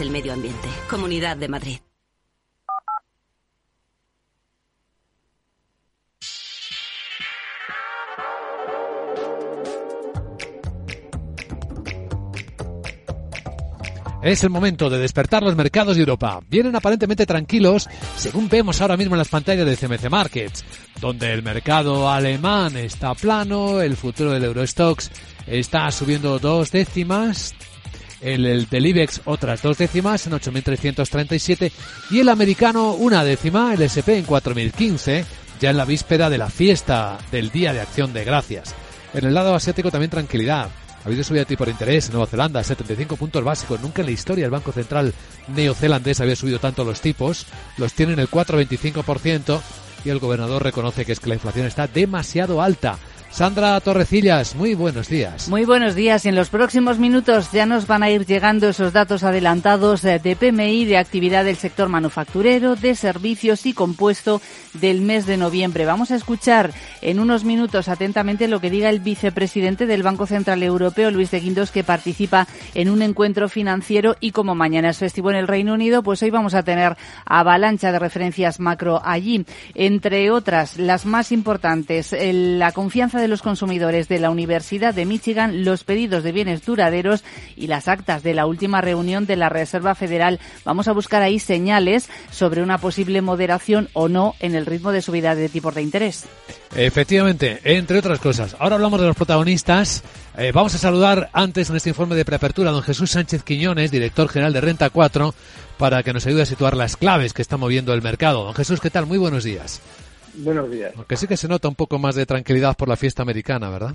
el medio ambiente. Comunidad de Madrid. Es el momento de despertar los mercados de Europa. Vienen aparentemente tranquilos, según vemos ahora mismo en las pantallas de CMC Markets, donde el mercado alemán está plano, el futuro del Eurostox está subiendo dos décimas, el, el del IBEX otras dos décimas en 8.337 y el americano una décima, el SP en 4.015, ya en la víspera de la fiesta del Día de Acción de Gracias. En el lado asiático también tranquilidad. Ha habido subida de tipo de interés en Nueva Zelanda, 75 puntos básicos. Nunca en la historia el Banco Central neozelandés había subido tanto los tipos. Los tienen el 4,25% y el gobernador reconoce que es que la inflación está demasiado alta. Sandra Torrecillas, muy buenos días. Muy buenos días. En los próximos minutos ya nos van a ir llegando esos datos adelantados de PMI de actividad del sector manufacturero, de servicios y compuesto del mes de noviembre. Vamos a escuchar en unos minutos atentamente lo que diga el vicepresidente del Banco Central Europeo, Luis de Guindos, que participa en un encuentro financiero y como mañana es festivo en el Reino Unido, pues hoy vamos a tener avalancha de referencias macro allí. Entre otras, las más importantes, la confianza de los consumidores de la Universidad de Michigan, los pedidos de bienes duraderos y las actas de la última reunión de la Reserva Federal. Vamos a buscar ahí señales sobre una posible moderación o no en el ritmo de subida de tipos de interés. Efectivamente, entre otras cosas. Ahora hablamos de los protagonistas. Eh, vamos a saludar antes en este informe de preapertura a don Jesús Sánchez Quiñones, director general de Renta 4, para que nos ayude a situar las claves que está moviendo el mercado. Don Jesús, ¿qué tal? Muy buenos días. Buenos días. Aunque sí que se nota un poco más de tranquilidad por la fiesta americana, ¿verdad?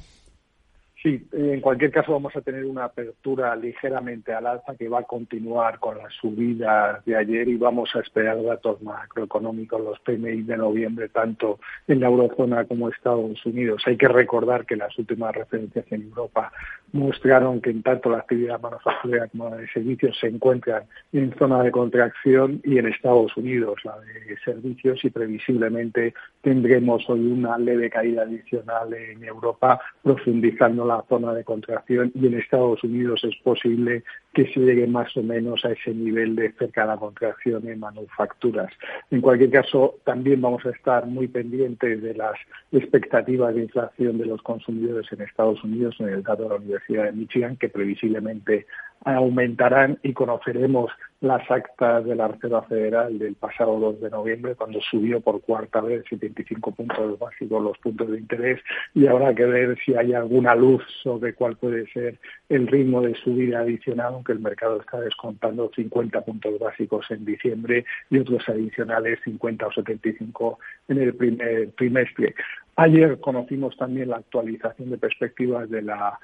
Sí, en cualquier caso vamos a tener una apertura ligeramente al alza que va a continuar con las subidas de ayer y vamos a esperar datos macroeconómicos, los PMI de noviembre, tanto en la eurozona como Estados Unidos. Hay que recordar que las últimas referencias en Europa mostraron que en tanto la actividad manufacturera como la de servicios se encuentran en zona de contracción y en Estados Unidos la de servicios y previsiblemente tendremos hoy una leve caída adicional en Europa profundizando la zona de contracción y en Estados Unidos es posible que se llegue más o menos a ese nivel de cerca de la contracción en manufacturas. En cualquier caso, también vamos a estar muy pendientes de las expectativas de inflación de los consumidores en Estados Unidos en el dato de la Universidad de Michigan, que previsiblemente aumentarán y conoceremos las actas de la Reserva Federal del pasado 2 de noviembre, cuando subió por cuarta vez 75 puntos básicos los puntos de interés, y habrá que ver si hay alguna luz sobre cuál puede ser el ritmo de subida adicional, el mercado está descontando 50 puntos básicos en diciembre y otros adicionales 50 o 75 en el primer trimestre. Ayer conocimos también la actualización de perspectivas de la,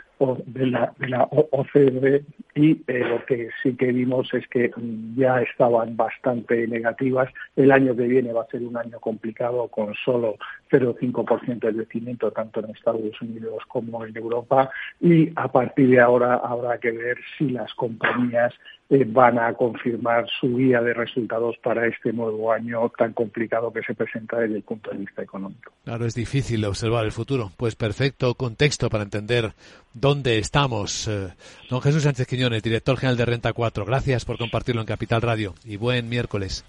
de la, de la OCDE y eh, lo que sí que vimos es que ya estaban bastante negativas. El año que viene va a ser un año complicado con solo 0,5% de crecimiento tanto en Estados Unidos como en Europa y a partir de ahora habrá que ver si las compañías eh, van a confirmar su guía de resultados para este nuevo año tan complicado que se presenta desde el punto de vista económico. Claro, es difícil observar el futuro. Pues perfecto contexto para entender dónde estamos. Eh, don Jesús Sánchez Quiñones, director general de Renta 4, gracias por compartirlo en Capital Radio y buen miércoles.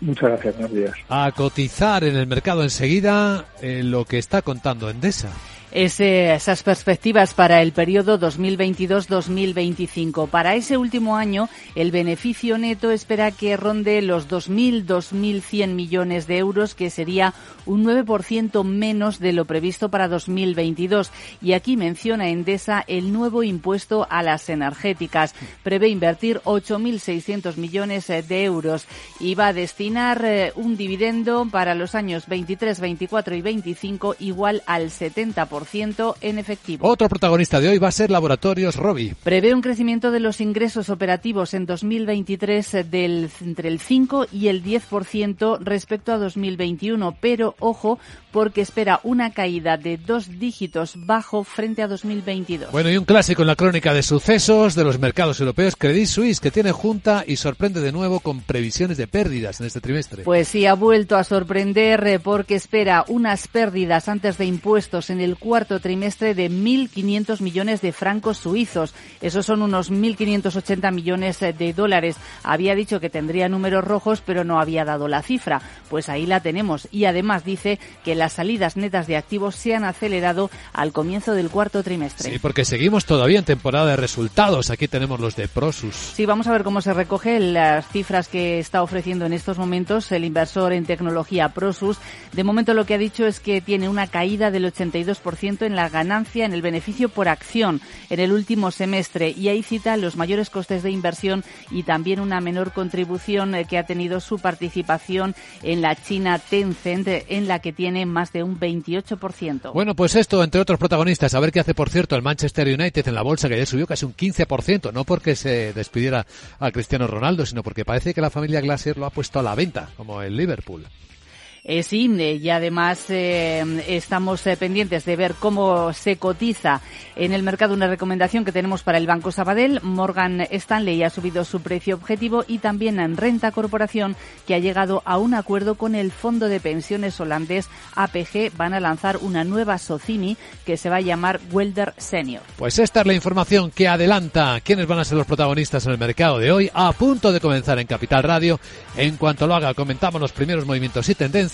Muchas gracias, buenos días. A cotizar en el mercado enseguida eh, lo que está contando Endesa esas perspectivas para el periodo 2022-2025. Para ese último año, el beneficio neto espera que ronde los 2.000-2.100 millones de euros, que sería un 9% menos de lo previsto para 2022. Y aquí menciona Endesa el nuevo impuesto a las energéticas. Prevé invertir 8.600 millones de euros y va a destinar eh, un dividendo para los años 23, 24 y 25 igual al 70% en efectivo. Otro protagonista de hoy va a ser Laboratorios Robi. Prevé un crecimiento de los ingresos operativos en 2023 del, entre el 5 y el 10% respecto a 2021, pero ojo, porque espera una caída de dos dígitos bajo frente a 2022. Bueno, y un clásico en la crónica de sucesos de los mercados europeos, Credit Suisse, que tiene junta y sorprende de nuevo con previsiones de pérdidas en este trimestre. Pues sí, ha vuelto a sorprender eh, porque espera unas pérdidas antes de impuestos en el cual cuarto trimestre de 1.500 millones de francos suizos. Esos son unos 1.580 millones de dólares. Había dicho que tendría números rojos, pero no había dado la cifra. Pues ahí la tenemos. Y además dice que las salidas netas de activos se han acelerado al comienzo del cuarto trimestre. Sí, porque seguimos todavía en temporada de resultados. Aquí tenemos los de Prosus. Sí, vamos a ver cómo se recoge las cifras que está ofreciendo en estos momentos el inversor en tecnología Prosus. De momento lo que ha dicho es que tiene una caída del 82% en la ganancia, en el beneficio por acción en el último semestre y ahí cita los mayores costes de inversión y también una menor contribución eh, que ha tenido su participación en la China Tencent, en la que tiene más de un 28%. Bueno, pues esto, entre otros protagonistas, a ver qué hace, por cierto, el Manchester United en la bolsa, que ayer subió casi un 15%, no porque se despidiera a Cristiano Ronaldo, sino porque parece que la familia Glaser lo ha puesto a la venta, como el Liverpool. Eh, sí, y además eh, estamos eh, pendientes de ver cómo se cotiza en el mercado una recomendación que tenemos para el Banco Sabadell. Morgan Stanley ha subido su precio objetivo y también en Renta Corporación, que ha llegado a un acuerdo con el fondo de pensiones holandés APG. Van a lanzar una nueva Socimi que se va a llamar Welder Senior. Pues esta es la información que adelanta quiénes van a ser los protagonistas en el mercado de hoy, a punto de comenzar en Capital Radio. En cuanto lo haga, comentamos los primeros movimientos y tendencias